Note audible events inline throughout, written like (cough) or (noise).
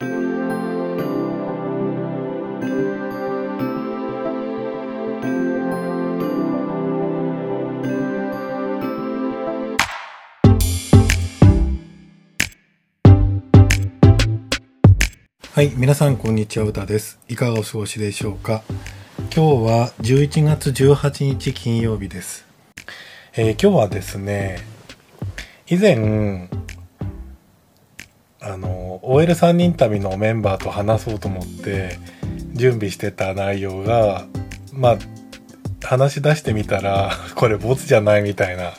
はい、皆さんこんにちは、うたです。いかがお過ごしでしょうか？今日は11月18日金曜日です。えー、今日はですね、以前、あの、OL3 人旅のメンバーと話そうと思って準備してた内容が、まあ、話し出してみたら、(laughs) これボツじゃないみたいな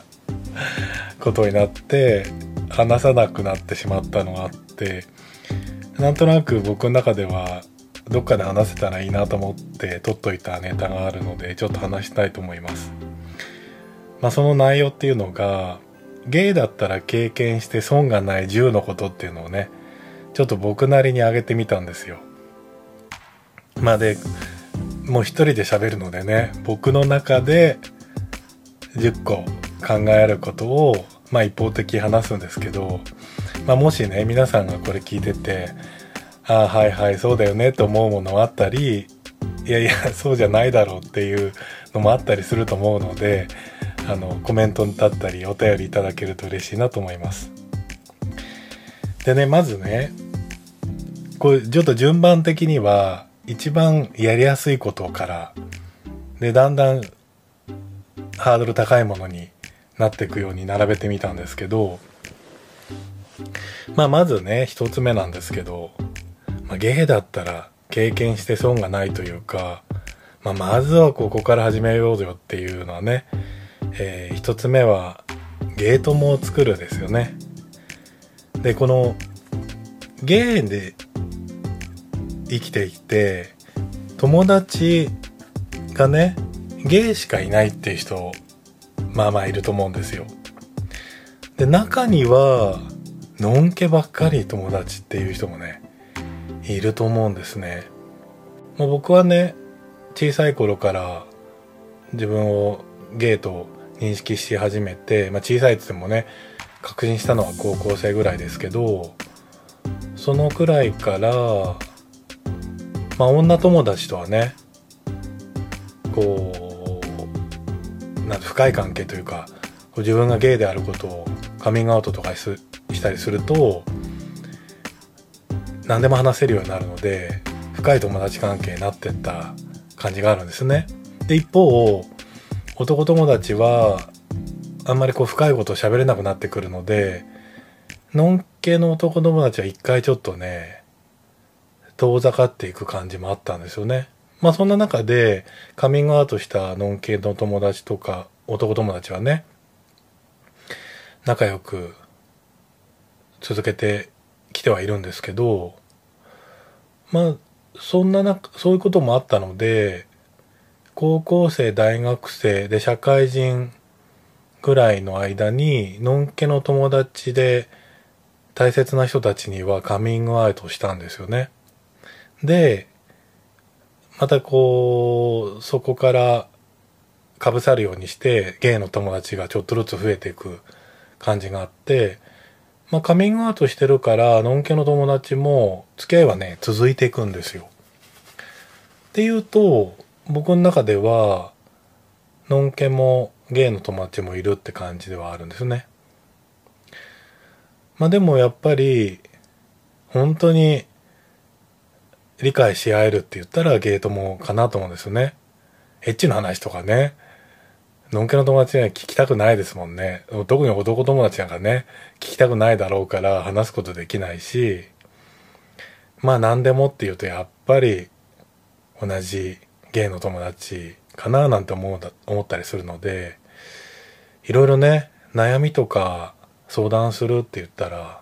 ことになって、話さなくなってしまったのがあって、なんとなく僕の中ではどっかで話せたらいいなと思って撮っといたネタがあるのでちょっと話したいと思います。まあその内容っていうのがゲイだったら経験して損がない10のことっていうのをねちょっと僕なりに挙げてみたんですよ。まあでもう一人で喋るのでね僕の中で10個考えることをまあ一方的に話すんですけどまあ、もしね皆さんがこれ聞いててああはいはいそうだよねと思うものがあったりいやいやそうじゃないだろうっていうのもあったりすると思うのであのコメントだったりお便りいただけると嬉しいなと思います。でねまずねこれちょっと順番的には一番やりやすいことからでだんだんハードル高いものになっていくように並べてみたんですけどまあまずね一つ目なんですけど、まあ、ゲだったら経験して損がないというか、まあ、まずはここから始めようよっていうのはね、えー、一つ目はゲートもを作るですよね。でこのゲイで生きていて友達がねゲイしかいないっていう人まあまあいると思うんですよ。で中にはのんけばっかり友達っていう人もねいると思うんですね、まあ、僕はね小さい頃から自分をゲイと認識し始めて、まあ、小さいっつってもね確認したのは高校生ぐらいですけどそのくらいからまあ女友達とはねこうなん深い関係というか自分がゲイであることをカミングアウトとかしたりすると何でも話せるようになるので深い友達関係になってった感じがあるんですね。で一方男友達はあんまりこう深いことを喋れなくなってくるのでのんけの男友達は一回ちょっとね遠ざかっていく感じもあったんですよね。まあそんな中でカミングアウトしたのんけの友達とか男友達はね仲良く続けてきてはいるんですけどまあそんななそういうこともあったので高校生大学生で社会人ぐらいの間にのんけの友達で大切な人たちにはカミングアウトしたんですよね。でまたこうそこからかぶさるようにしてゲイの友達がちょっとずつ増えていく感じがあってまあ、カミングアウトしてるから、のんけの友達も、付き合いはね、続いていくんですよ。っていうと、僕の中では、のんけもゲイの友達もいるって感じではあるんですね。まあでもやっぱり、本当に理解し合えるって言ったらゲイ友かなと思うんですよね。エッチの話とかね、のんけの友達には聞きたくないですもんね。特に男友達なんかね、聞きたくないだろうから話すことできないし、まあ何でもっていうとやっぱり同じゲイの友達かななんて思う思ったりするので、いろいろね、悩みとか相談するって言ったら、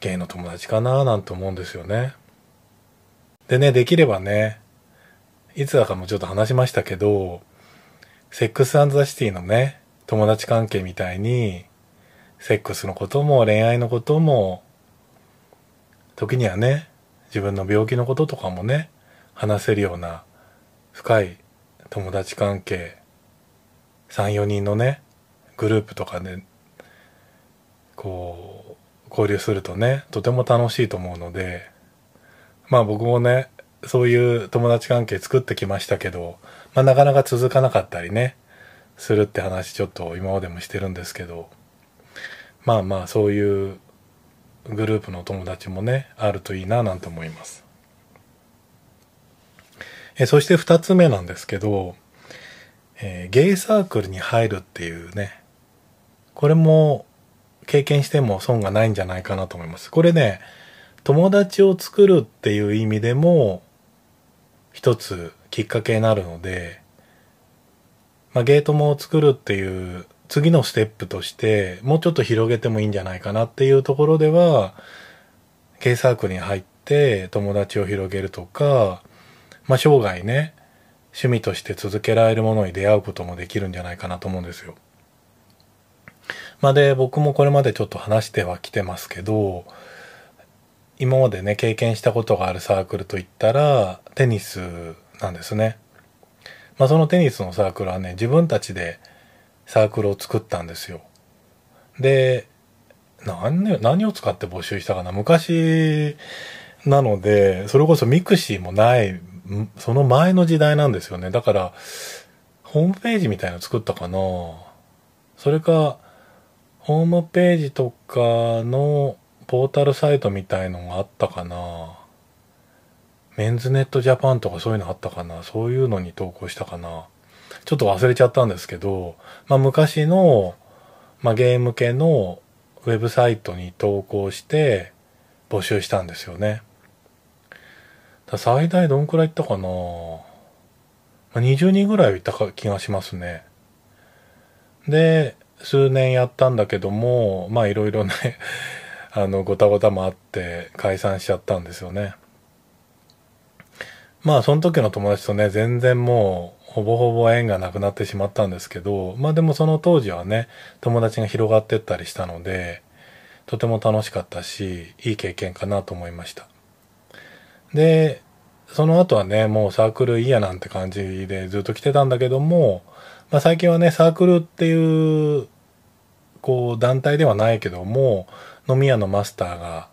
ゲイの友達かななんて思うんですよね。でね、できればね、いつだかもちょっと話しましたけど、セックスザシティのね、友達関係みたいに、セックスのことも恋愛のことも、時にはね、自分の病気のこととかもね、話せるような深い友達関係、3、4人のね、グループとかで、こう、交流するとね、とても楽しいと思うので、まあ僕もね、そういう友達関係作ってきましたけど、まあなかなか続かなかったりね、するって話ちょっと今までもしてるんですけど、まあまあそういうグループの友達もね、あるといいななんて思います。えそして二つ目なんですけど、えー、ゲイサークルに入るっていうね、これも経験しても損がないんじゃないかなと思います。これね、友達を作るっていう意味でも一つきっかけになるので、まあ、ゲートも作るっていう次のステップとしてもうちょっと広げてもいいんじゃないかなっていうところではゲイサークルに入って友達を広げるとか、まあ、生涯ね趣味として続けられるものに出会うこともできるんじゃないかなと思うんですよ。まあ、で僕もこれまでちょっと話してはきてますけど今までね経験したことがあるサークルといったらテニスなんですね。まあ、そのテニスのサークルはね自分たちでサークルを作ったんですよ。で何何を使って募集したかな？昔なのでそれこそ mixi もないその前の時代なんですよね。だからホームページみたいなの作ったかな。それかホームページとかのポータルサイトみたいのがあったかな。メンズネットジャパンとかそういうのあったかな。そういうのに投稿したかな。ちょっと忘れちゃったんですけど、まあ昔の、まあゲーム系のウェブサイトに投稿して募集したんですよね。最大どんくらい行ったかな、まあ、20人ぐらいいた気がしますね。で、数年やったんだけども、まあいろいろね (laughs) あの、ごたごたもあって解散しちゃったんですよね。まあその時の友達とね、全然もうほぼほぼ縁がなくなってしまったんですけど、まあでもその当時はね、友達が広がってったりしたので、とても楽しかったし、いい経験かなと思いました。で、その後はね、もうサークルいいやなんて感じでずっと来てたんだけども、まあ最近はね、サークルっていう、こう団体ではないけども、飲み屋のマスターが、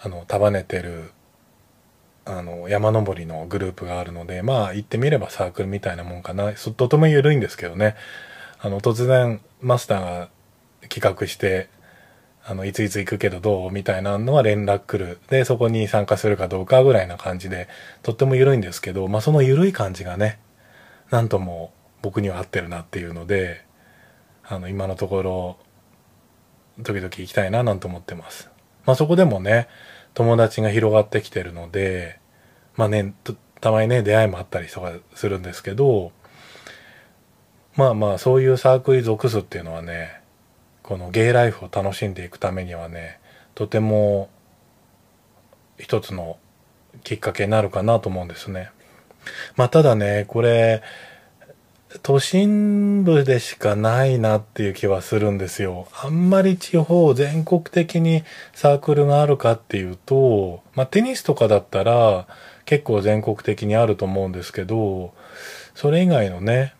あの、束ねてる、あの、山登りのグループがあるので、まあ言ってみればサークルみたいなもんかな。とても緩いんですけどね。あの、突然マスターが企画して、あの、いついつ行くけどどうみたいなのは連絡来る。で、そこに参加するかどうかぐらいな感じで、とっても緩いんですけど、まあその緩い感じがね、なんとも僕には合ってるなっていうので、あの、今のところ、時々行きたいななんて思ってます。まあそこでもね、友達が広がってきてるので、まあね、たまにね、出会いもあったりとかするんですけど、まあまあそういうサークルに属すっていうのはね、このゲイライフを楽しんでいくためにはねとても一つのきっかけになるかなと思うんですね。まあただねこれ都心部でしかないなっていう気はするんですよ。あんまり地方全国的にサークルがあるかっていうと、まあテニスとかだったら結構全国的にあると思うんですけど、それ以外のね、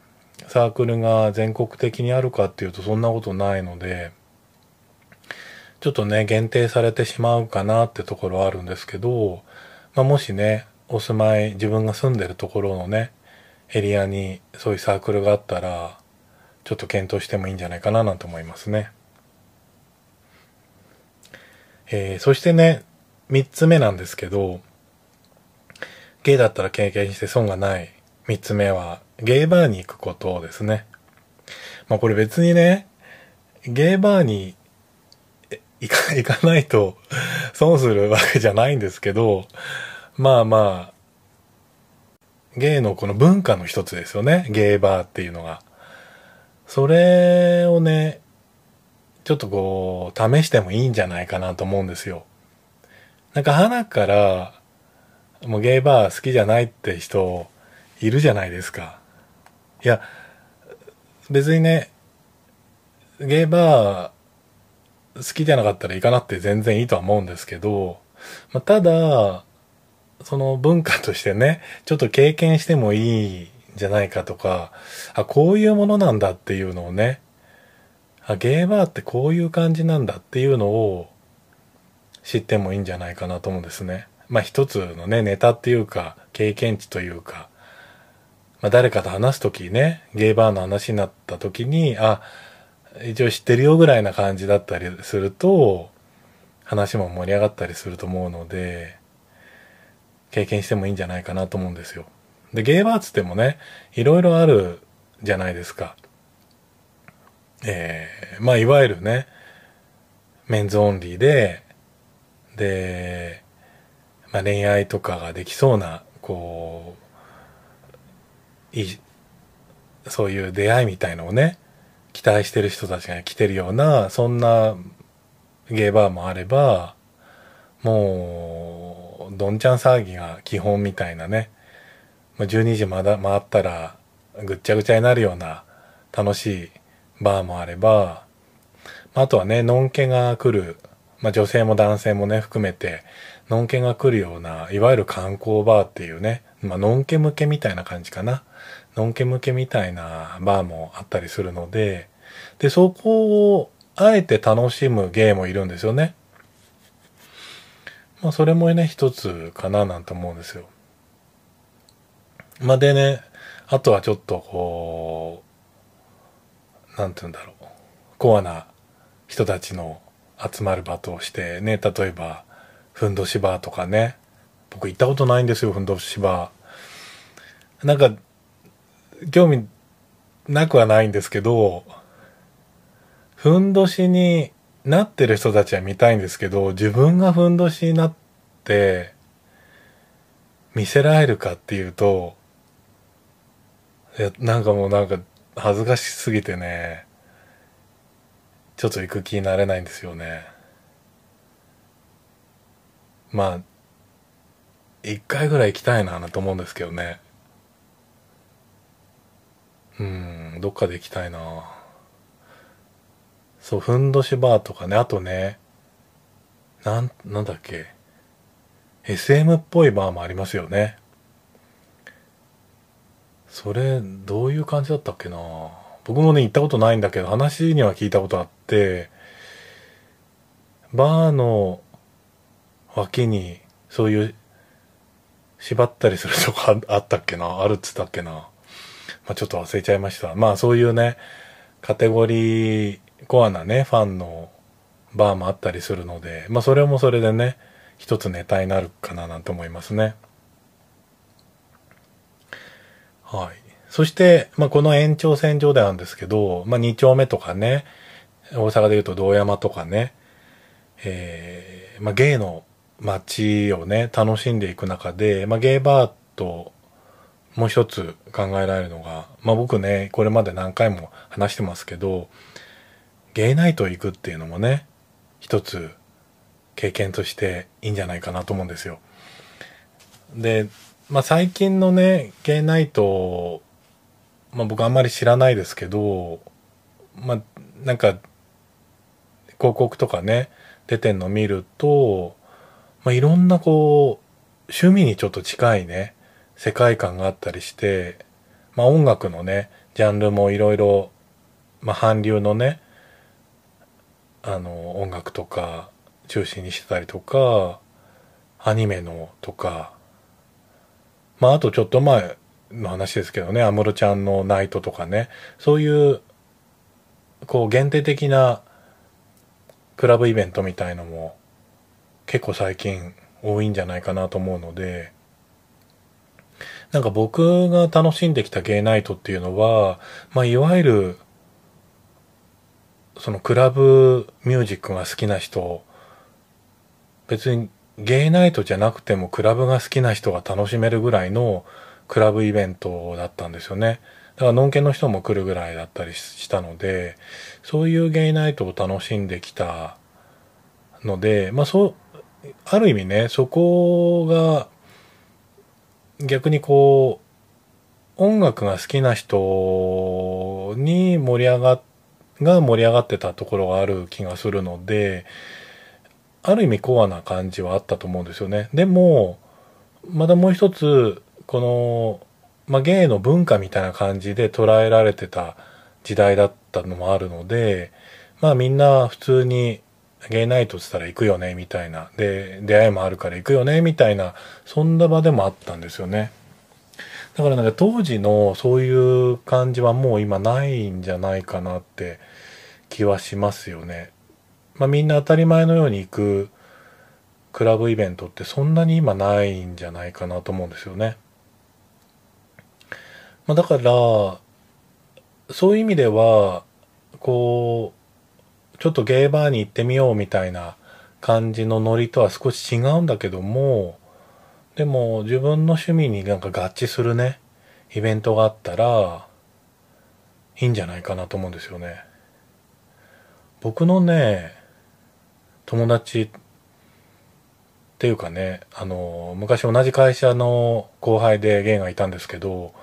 サークルが全国的にあるかっていうとそんなことないので、ちょっとね、限定されてしまうかなってところはあるんですけど、まあ、もしね、お住まい、自分が住んでるところのね、エリアにそういうサークルがあったら、ちょっと検討してもいいんじゃないかななんて思いますね。えー、そしてね、三つ目なんですけど、ゲイだったら経験して損がない三つ目は、ゲイバーに行くことですね。まあこれ別にね、ゲイバーに行か (laughs) 行かないと (laughs) 損するわけじゃないんですけど、まあまあ、ゲイのこの文化の一つですよね。ゲイバーっていうのが。それをね、ちょっとこう、試してもいいんじゃないかなと思うんですよ。なんか花から、もうゲイバー好きじゃないって人いるじゃないですか。いや、別にね、ゲーバー好きじゃなかったら行かなくて全然いいとは思うんですけど、まあ、ただ、その文化としてね、ちょっと経験してもいいんじゃないかとか、あ、こういうものなんだっていうのをね、あ、ゲーバーってこういう感じなんだっていうのを知ってもいいんじゃないかなと思うんですね。まあ一つのね、ネタっていうか、経験値というか、まあ誰かと話すときね、ゲイバーの話になったときに、あ、一応知ってるよぐらいな感じだったりすると、話も盛り上がったりすると思うので、経験してもいいんじゃないかなと思うんですよ。で、ゲイバーつってもね、いろいろあるじゃないですか。えー、まあいわゆるね、メンズオンリーで、で、まあ恋愛とかができそうな、こう、いい、そういう出会いみたいのをね、期待してる人たちが来てるような、そんなゲーバーもあれば、もう、どんちゃん騒ぎが基本みたいなね、12時まだ回ったらぐっちゃぐちゃになるような楽しいバーもあれば、あとはね、のんけが来る、まあ女性も男性もね、含めて、のんけが来るような、いわゆる観光バーっていうね、まあのんけ向けみたいな感じかな。のんけ向けみたいなバーもあったりするので、で、そこをあえて楽しむゲーもいるんですよね。まあそれもね、一つかななんて思うんですよ。まあでね、あとはちょっとこう、なんて言うんだろう。コアな人たちの集まる場としてね、例えば、ふんどしバーとかね。僕行ったことないんですよ、ふんどしバー。なんか、興味なくはないんですけど、ふんどしになってる人たちは見たいんですけど、自分がふんどしになって、見せられるかっていうと、い、なんかもうなんか恥ずかしすぎてね、ちょっと行く気になれないんですよね。まあ、一回ぐらい行きたいなと思うんですけどね。うん、どっかで行きたいなそう、ふんどしバーとかね、あとね、なん、なんだっけ。SM っぽいバーもありますよね。それ、どういう感じだったっけな僕もね、行ったことないんだけど、話には聞いたことあって、バーの脇に、そういう、縛ったりするとこあったっけな？(laughs) あるっつったっけな？まあ、ちょっと忘れちゃいました。まあそういうね、カテゴリー、コアなね、ファンのバーもあったりするので、まあそれもそれでね、一つネタになるかななんて思いますね。はい。そして、まあこの延長線上でなんですけど、まあ2丁目とかね、大阪で言うと道山とかね、えー、まあゲイの街をね、楽しんでいく中で、まあゲイバーともう一つ考えられるのが、まあ僕ね、これまで何回も話してますけど、ゲイナイト行くっていうのもね、一つ経験としていいんじゃないかなと思うんですよ。で、まあ最近のね、ゲイナイト、まあ僕あんまり知らないですけど、まあなんか広告とかね、出てんの見ると、まあいろんなこう、趣味にちょっと近いね、世界観があったりして、まあ音楽のね、ジャンルもいろいろ、まあ韓流のね、あの音楽とか中心にしてたりとかアニメのとかまああとちょっと前の話ですけどね安室ちゃんのナイトとかねそういうこう限定的なクラブイベントみたいのも結構最近多いんじゃないかなと思うのでなんか僕が楽しんできたゲイナイトっていうのは、まあ、いわゆるそのクラブミュージックが好きな人、別にゲイナイトじゃなくてもクラブが好きな人が楽しめるぐらいのクラブイベントだったんですよね。だから、ノンケの人も来るぐらいだったりしたので、そういうゲイナイトを楽しんできたので、まあそう、ある意味ね、そこが逆にこう、音楽が好きな人に盛り上が、が盛り上がってたところがある気がするので、ある意味コアな感じはあったと思うんですよね。でも、まだもう一つ、この、まあ、芸の文化みたいな感じで捉えられてた時代だったのもあるので、まあみんな普通にゲイナイトって言ったら行くよね、みたいな。で、出会いもあるから行くよね、みたいな、そんな場でもあったんですよね。だからなんか当時のそういう感じはもう今ないんじゃないかなって気はしますよね。まあみんな当たり前のように行くクラブイベントってそんなに今ないんじゃないかなと思うんですよね。まあだから、そういう意味では、こう、ちょっとゲーバーに行ってみようみたいな感じのノリとは少し違うんだけども、でも自分の趣味になんか合致するね、イベントがあったら、いいんじゃないかなと思うんですよね。僕のね、友達っていうかね、あの、昔同じ会社の後輩でゲイがいたんですけど、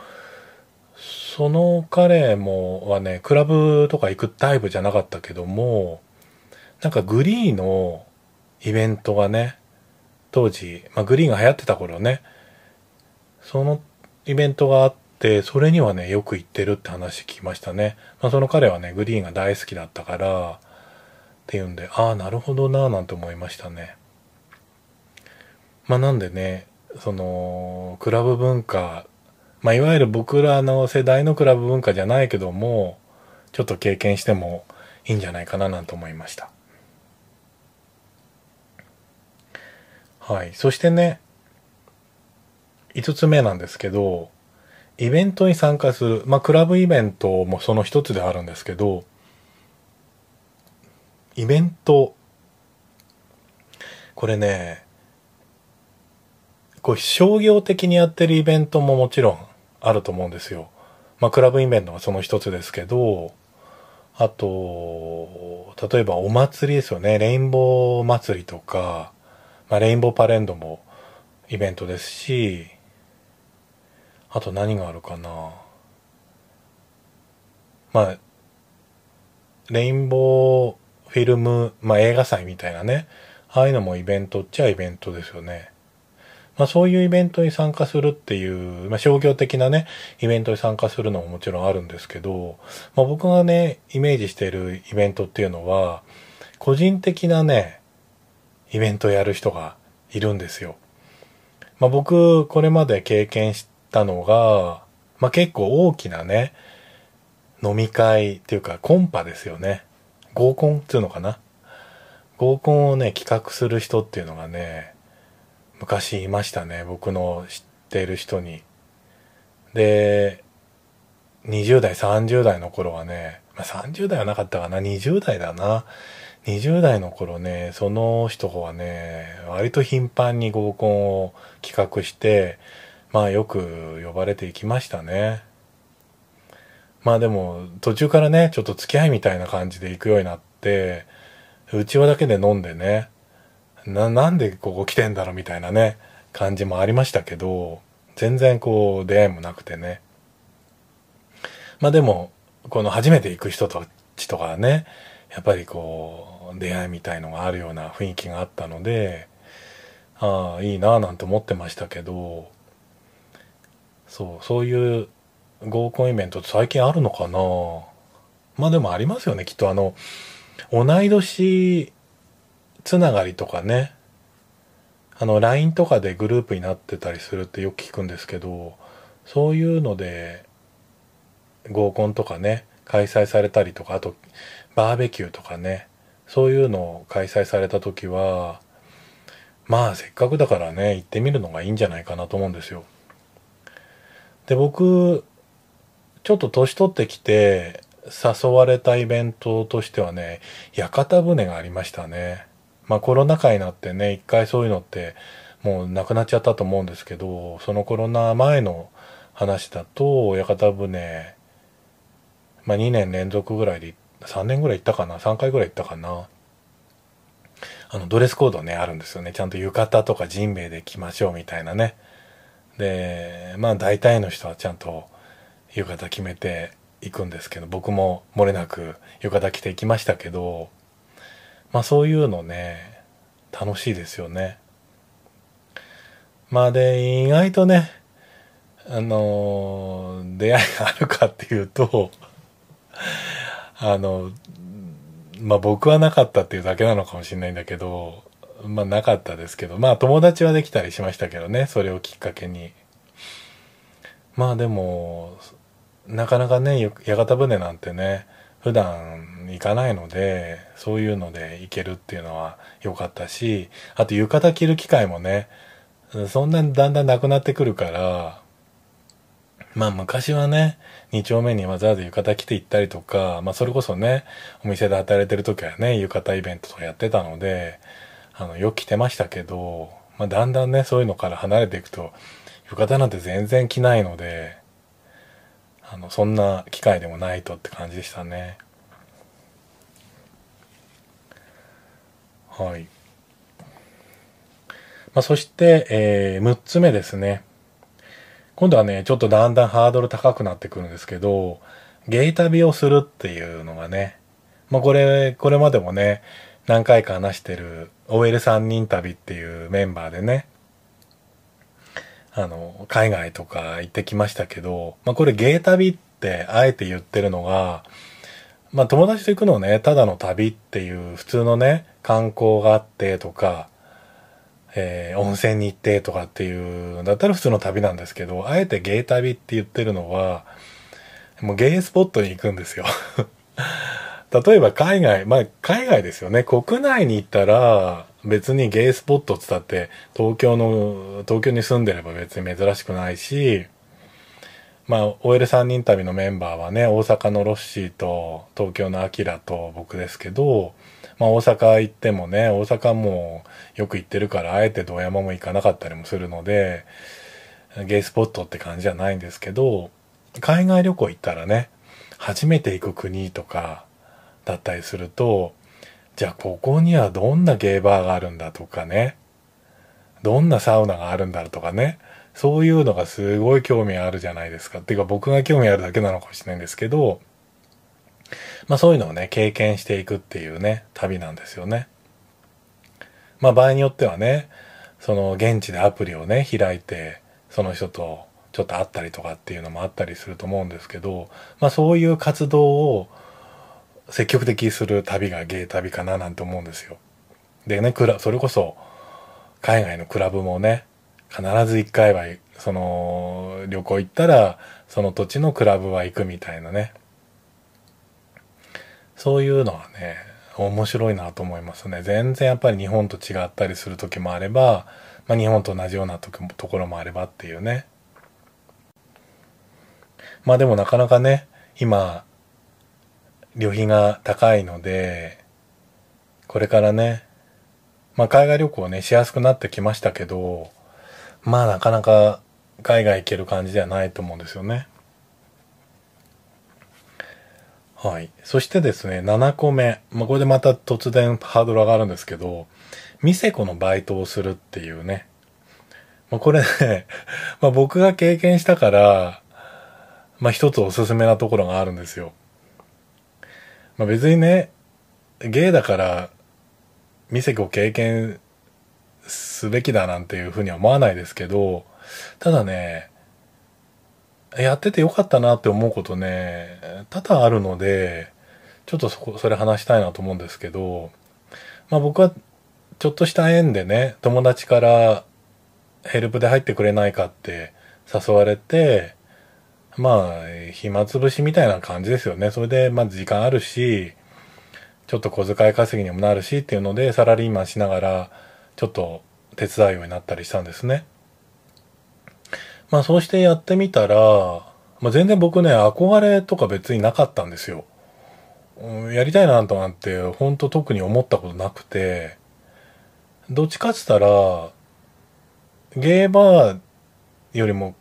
その彼もはね、クラブとか行くタイプじゃなかったけども、なんかグリーのイベントがね、当時、まあ、グリーンが流行ってた頃ね、そのイベントがあって、それにはね、よく行ってるって話聞きましたね。まあ、その彼はね、グリーンが大好きだったから、っていうんで、ああ、なるほどなぁなんて思いましたね。まあ、なんでね、その、クラブ文化、まあ、いわゆる僕らの世代のクラブ文化じゃないけども、ちょっと経験してもいいんじゃないかななんて思いました。はい。そしてね、5つ目なんですけど、イベントに参加する。まあ、クラブイベントもその一つであるんですけど、イベント、これね、こう商業的にやってるイベントももちろんあると思うんですよ。まあ、クラブイベントはその一つですけど、あと、例えばお祭りですよね。レインボー祭りとか、まあ、レインボーパレンドもイベントですし、あと何があるかな。まあ、レインボーフィルム、まあ映画祭みたいなね、ああいうのもイベントっちゃイベントですよね。まあそういうイベントに参加するっていう、まあ商業的なね、イベントに参加するのももちろんあるんですけど、まあ僕がね、イメージしているイベントっていうのは、個人的なね、イベントやる人がいるんですよ。まあ、僕、これまで経験したのが、まあ、結構大きなね、飲み会っていうかコンパですよね。合コンっていうのかな。合コンをね、企画する人っていうのがね、昔いましたね。僕の知ってる人に。で、20代、30代の頃はね、まあ、30代はなかったかな、20代だな。20代の頃ね、その人はね、割と頻繁に合コンを企画して、まあよく呼ばれていきましたね。まあでも途中からね、ちょっと付き合いみたいな感じで行くようになって、うちわだけで飲んでね、な、なんでここ来てんだろうみたいなね、感じもありましたけど、全然こう出会いもなくてね。まあでも、この初めて行く人たちとかね、やっぱりこう、出会いみたいのがあるような雰囲気があったので、ああ、いいなぁなんて思ってましたけど、そう、そういう合コンイベントって最近あるのかなまあでもありますよね、きっとあの、同い年つながりとかね、あの、LINE とかでグループになってたりするってよく聞くんですけど、そういうので、合コンとかね、開催されたりとか、あと、バーベキューとかね、そういうのを開催された時は、まあせっかくだからね、行ってみるのがいいんじゃないかなと思うんですよ。で、僕、ちょっと年取ってきて誘われたイベントとしてはね、屋形船がありましたね。まあコロナ禍になってね、一回そういうのってもうなくなっちゃったと思うんですけど、そのコロナ前の話だと、屋形船、まあ2年連続ぐらいで3年ぐらい行ったかな ?3 回ぐらい行ったかなあの、ドレスコードね、あるんですよね。ちゃんと浴衣とかジンベエで着ましょうみたいなね。で、まあ大体の人はちゃんと浴衣決めていくんですけど、僕も漏れなく浴衣着ていきましたけど、まあそういうのね、楽しいですよね。まあで、意外とね、あの出会いがあるかっていうと、あの、まあ僕はなかったっていうだけなのかもしれないんだけど、まあなかったですけど、まあ友達はできたりしましたけどね、それをきっかけに。まあでも、なかなかね、屋形船なんてね、普段行かないので、そういうので行けるっていうのは良かったし、あと浴衣着る機会もね、そんなにだんだんなくなってくるから、まあ昔はね、2丁目にわざわざ浴衣着て行ったりとか、まあそれこそね、お店で働いてる時はね、浴衣イベントとかやってたので、あの、よく着てましたけど、まあだんだんね、そういうのから離れていくと、浴衣なんて全然着ないので、あの、そんな機会でもないとって感じでしたね。はい。まあ、そして、えー、6つ目ですね。今度はね、ちょっとだんだんハードル高くなってくるんですけど、ゲイ旅をするっていうのがね、まあ、これ、これまでもね、何回か話してる OL3 人旅っていうメンバーでね、あの、海外とか行ってきましたけど、まあこれゲイ旅ってあえて言ってるのが、まあ友達と行くのね、ただの旅っていう普通のね、観光があってとか、えー、温泉に行ってとかっていうんだったら普通の旅なんですけど、あえてゲイ旅って言ってるのは、もうゲイスポットに行くんですよ (laughs) 例えば海外、まあ海外ですよね。国内に行ったら別にゲイスポットって言ったって東京の、東京に住んでれば別に珍しくないし、まあ OL3 人旅のメンバーはね、大阪のロッシーと東京のアキラと僕ですけど、まあ大阪行ってもね、大阪もよく行ってるからあえて堂山も行かなかったりもするので、ゲイスポットって感じじゃないんですけど、海外旅行行ったらね、初めて行く国とか、だったりすると、じゃあここにはどんなゲーバーがあるんだとかね、どんなサウナがあるんだとかね、そういうのがすごい興味あるじゃないですか。っていうか僕が興味あるだけなのかもしれないんですけど、まあそういうのをね、経験していくっていうね、旅なんですよね。まあ場合によってはね、その現地でアプリをね、開いて、その人とちょっと会ったりとかっていうのもあったりすると思うんですけど、まあそういう活動を積極的する旅がゲイ旅かななんて思うんですよ。でね、クラ、それこそ、海外のクラブもね、必ず一回は、その、旅行行ったら、その土地のクラブは行くみたいなね。そういうのはね、面白いなと思いますね。全然やっぱり日本と違ったりする時もあれば、まあ、日本と同じようなとところもあればっていうね。まあでもなかなかね、今、旅費が高いので、これからね、まあ海外旅行ね、しやすくなってきましたけど、まあなかなか海外行ける感じではないと思うんですよね。はい。そしてですね、7個目。まあこれでまた突然ハードル上がるんですけど、ミセコのバイトをするっていうね。まあこれね、(laughs) まあ僕が経験したから、まあ一つおすすめなところがあるんですよ。まあ別にね、ゲイだから、ミセコ経験すべきだなんていうふうには思わないですけど、ただね、やっててよかったなって思うことね、多々あるので、ちょっとそこ、それ話したいなと思うんですけど、まあ僕はちょっとした縁でね、友達からヘルプで入ってくれないかって誘われて、まあ、暇つぶしみたいな感じですよね。それで、まあ時間あるし、ちょっと小遣い稼ぎにもなるしっていうので、サラリーマンしながら、ちょっと手伝うようになったりしたんですね。まあそうしてやってみたら、まあ全然僕ね、憧れとか別になかったんですよ。やりたいなとなんて、ほんと特に思ったことなくて、どっちかっつったら、ゲーバーよりも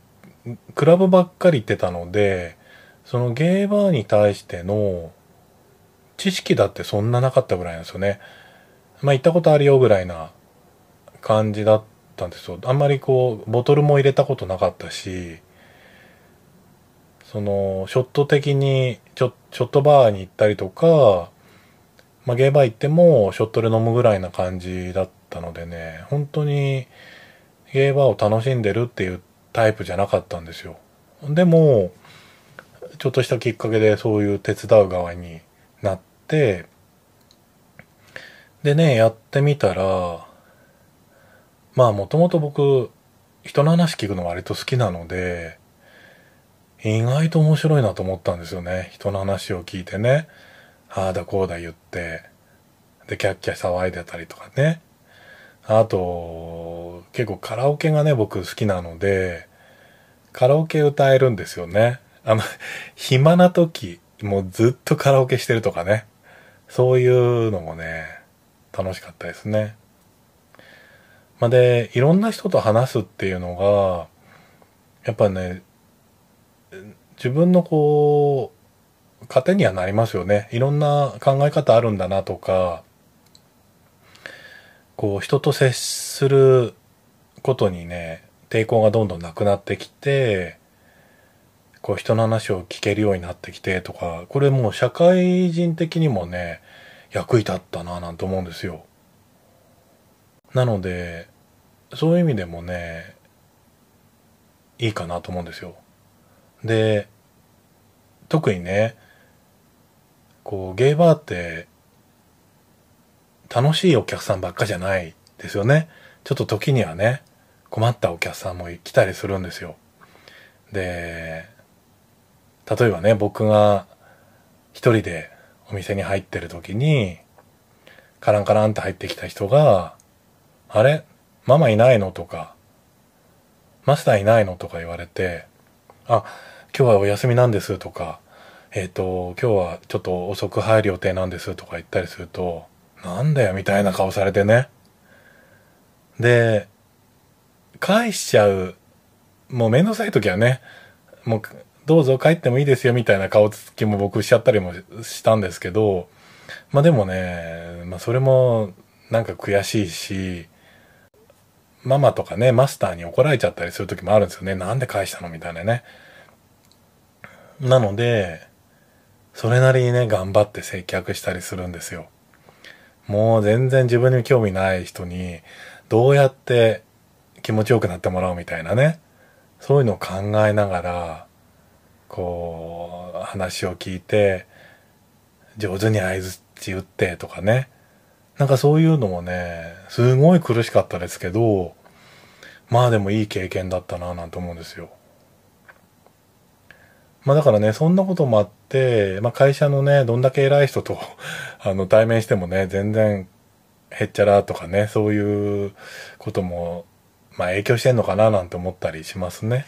クラブばっかり行ってたので、そのゲーバーに対しての知識だってそんななかったぐらいなんですよね。まあ行ったことあるよぐらいな感じだったんですよ。あんまりこう、ボトルも入れたことなかったし、その、ショット的にちょ、ショットバーに行ったりとか、まあゲーバー行ってもショットで飲むぐらいな感じだったのでね、本当にゲーバーを楽しんでるっていうタイプじゃなかったんですよ。でも、ちょっとしたきっかけでそういう手伝う側になって、でね、やってみたら、まあもともと僕、人の話聞くの割と好きなので、意外と面白いなと思ったんですよね。人の話を聞いてね。ああだこうだ言って、で、キャッキャ騒いでたりとかね。あと、結構カラオケがね、僕好きなので、カラオケ歌えるんですよね。あの、(laughs) 暇な時、もうずっとカラオケしてるとかね。そういうのもね、楽しかったですね。まあ、で、いろんな人と話すっていうのが、やっぱね、自分のこう、糧にはなりますよね。いろんな考え方あるんだなとか、こう、人と接することにね、抵抗がどんどんなくなってきて、こう人の話を聞けるようになってきてとか、これもう社会人的にもね、役に立ったなぁなんて思うんですよ。なので、そういう意味でもね、いいかなと思うんですよ。で、特にね、こう、ゲイバーって、楽しいお客さんばっかじゃないですよね。ちょっと時にはね、困ったお客さんも来たりするんですよ。で、例えばね、僕が一人でお店に入ってる時に、カランカランって入ってきた人が、あれ？ママいないの？とか、マスターいないの？とか言われて、あ、今日はお休みなんです？とか、えっ、ー、と、今日はちょっと遅く入る予定なんです？とか言ったりすると、なんだよみたいな顔されてね。で、返しちゃう、もうめんどくさい時はね、もうどうぞ帰ってもいいですよみたいな顔つきも僕しちゃったりもしたんですけど、まあでもね、まあそれもなんか悔しいし、ママとかね、マスターに怒られちゃったりする時もあるんですよね。なんで返したのみたいなね。なので、それなりにね、頑張って接客したりするんですよ。もう全然自分に興味ない人に、どうやって気持ちよくなってもらうみたいなね。そういうのを考えながら、こう、話を聞いて、上手に合図打ってとかね。なんかそういうのもね、すごい苦しかったですけど、まあでもいい経験だったなぁなんて思うんですよ。まあだからね、そんなこともあって、まあ会社のね、どんだけ偉い人と (laughs) あの、対面してもね、全然、へっちゃらとかね、そういうことも、まあ影響してんのかななんて思ったりしますね。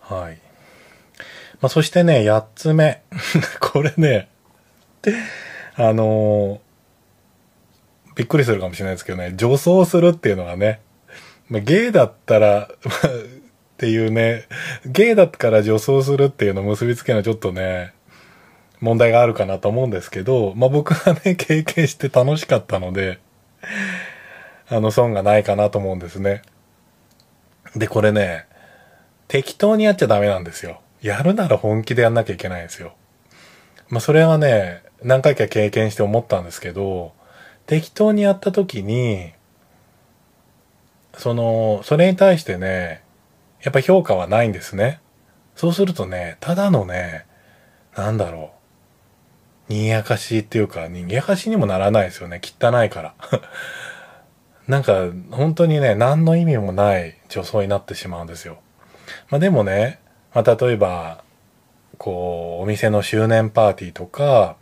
はい。まあ、そしてね、八つ目。(laughs) これね、あのー、びっくりするかもしれないですけどね、女装するっていうのがね、まあ、ゲイだったら、っていうね、ゲイだったから女装するっていうのを結びつけるのはちょっとね、問題があるかなと思うんですけど、まあ、僕がね、(laughs) 経験して楽しかったので、あの、損がないかなと思うんですね。で、これね、適当にやっちゃダメなんですよ。やるなら本気でやんなきゃいけないんですよ。まあそれはね、何回か経験して思ったんですけど、適当にやった時に、その、それに対してね、やっぱ評価はないんですね。そうするとね、ただのね、なんだろう。にやかしっていうか、にやかしにもならないですよね。汚いから。(laughs) なんか、本当にね、何の意味もない女装になってしまうんですよ。まあでもね、まあ例えば、こう、お店の周年パーティーとか、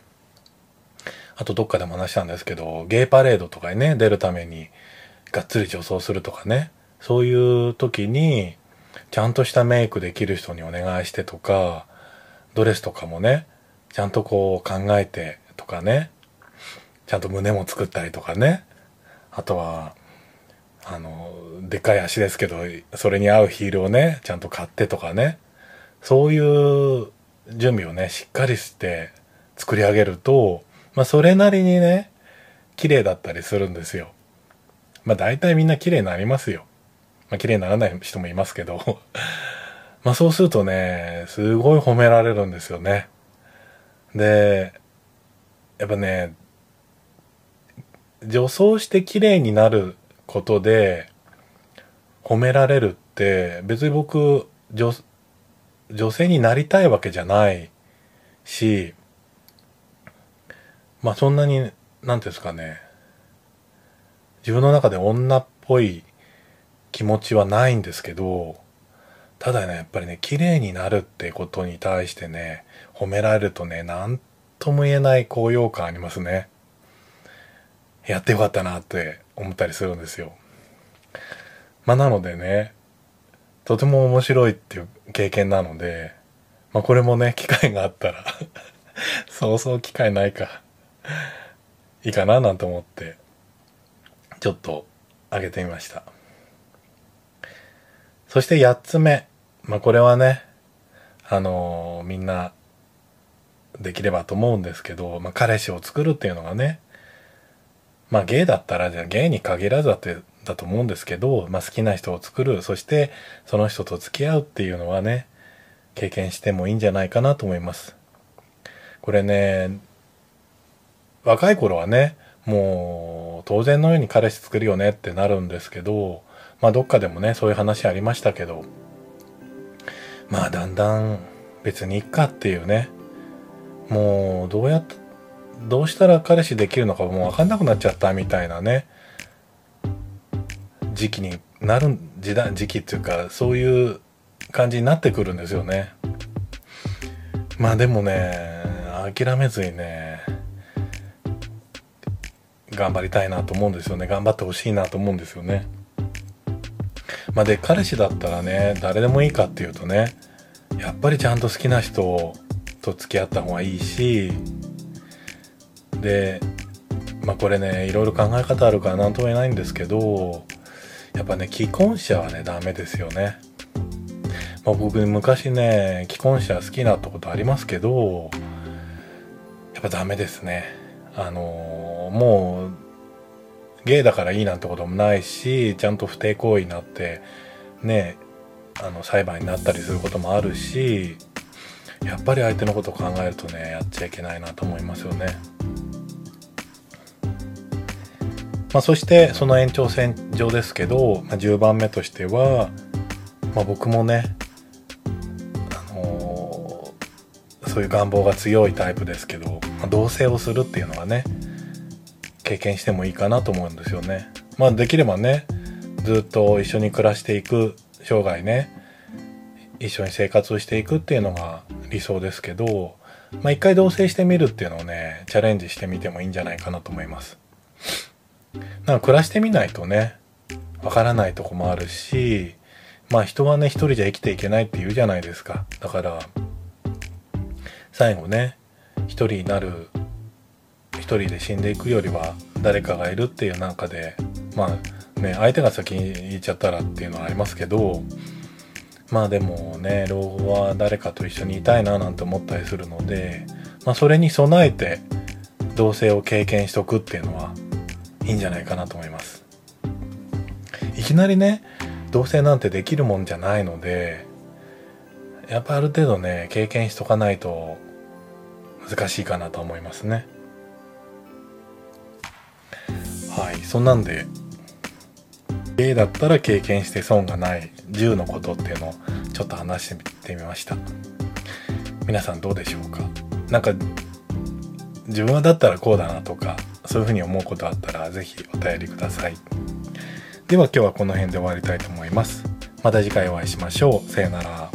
あとどっかでも話したんですけど、ゲイパレードとかにね、出るために、がっつり女装するとかね、そういう時に、ちゃんとしたメイクできる人にお願いしてとか、ドレスとかもね、ちゃんとこう考えてとかね、ちゃんと胸も作ったりとかね、あとは、あの、でっかい足ですけど、それに合うヒールをね、ちゃんと買ってとかね、そういう準備をね、しっかりして作り上げると、まあそれなりにね、綺麗だったりするんですよ。まあ大体みんな綺麗になりますよ。まあ綺麗にならない人もいますけど、(laughs) まあそうするとね、すごい褒められるんですよね。で、やっぱね、女装して綺麗になることで褒められるって別に僕女女性になりたいわけじゃないしまあそんなに、なんていうんですかね、自分の中で女っぽい気持ちはないんですけど、ただね、やっぱりね、綺麗になるってことに対してね、褒められるとね、なんとも言えない高揚感ありますね。やってよかったなって思ったりするんですよ。まあなのでね、とても面白いっていう経験なので、まあこれもね、機会があったら (laughs) そうそう機会ないかいいかななんて思って、ちょっと上げてみました。そして8つ目。まあこれはね、あのー、みんなできればと思うんですけど、まあ彼氏を作るっていうのがね、まあゲイだったら、じゃゲイに限らずだって、だと思うんですけど、まあ好きな人を作る、そしてその人と付き合うっていうのはね、経験してもいいんじゃないかなと思います。これね、若い頃はね、もう当然のように彼氏作るよねってなるんですけど、まあどっかでもね、そういう話ありましたけど、まあだんだん別にいっかっていうね、もうどうやっどうしたら彼氏できるのかもう分かんなくなっちゃったみたいなね時期になる時代時期っていうかそういう感じになってくるんですよね。まあでもね諦めずにね頑張りたいなと思うんですよね。頑張ってほしいなと思うんですよね。まあで彼氏だったらね誰でもいいかっていうとねやっぱりちゃんと好きな人と付き合った方がいいしでまあこれねいろいろ考え方あるから何とも言えないんですけどやっぱね既婚者はねダメですよね、まあ、僕昔ね既婚者好きになったことありますけどやっぱダメですね。あのー、もうゲイだからいいなんてこともないしちゃんと不貞行為になってねあの裁判になったりすることもあるしやっぱり相手のことを考えるとねやっちゃいけないなと思いますよね。まあ、そしてその延長線上ですけど、まあ、10番目としては、まあ、僕もね、あのー、そういう願望が強いタイプですけど、まあ、同棲をするっていうのはね経験してもいいかなと思うんですよね。まあできればねずっと一緒に暮らしていく生涯ね一緒に生活をしていくっていうのが理想ですけど、まあ、一回同棲してみるっていうのをねチャレンジしてみてもいいんじゃないかなと思います。なんか暮らしてみないとね、わからないとこもあるし、まあ人はね、一人じゃ生きていけないって言うじゃないですか。だから、最後ね、一人になる、一人で死んでいくよりは、誰かがいるっていう中で、まあね、相手が先に言っちゃったらっていうのはありますけど、まあでもね、老後は誰かと一緒にいたいななんて思ったりするので、まあそれに備えて、同棲を経験しとくっていうのはいいんじゃないかなと思います。いきなりね同棲なんてできるもんじゃないのでやっぱある程度ね経験しとかないと難しいかなと思いますね。はいそんなんで A だったら経験して損がない10のことっていうのをちょっと話してみました。皆さんどうでしょうか？なんか自分はだったらこうだなとかそういうふうに思うことあったら是非お便りください。では今日はこの辺で終わりたいと思います。また次回お会いしましょう。さよなら。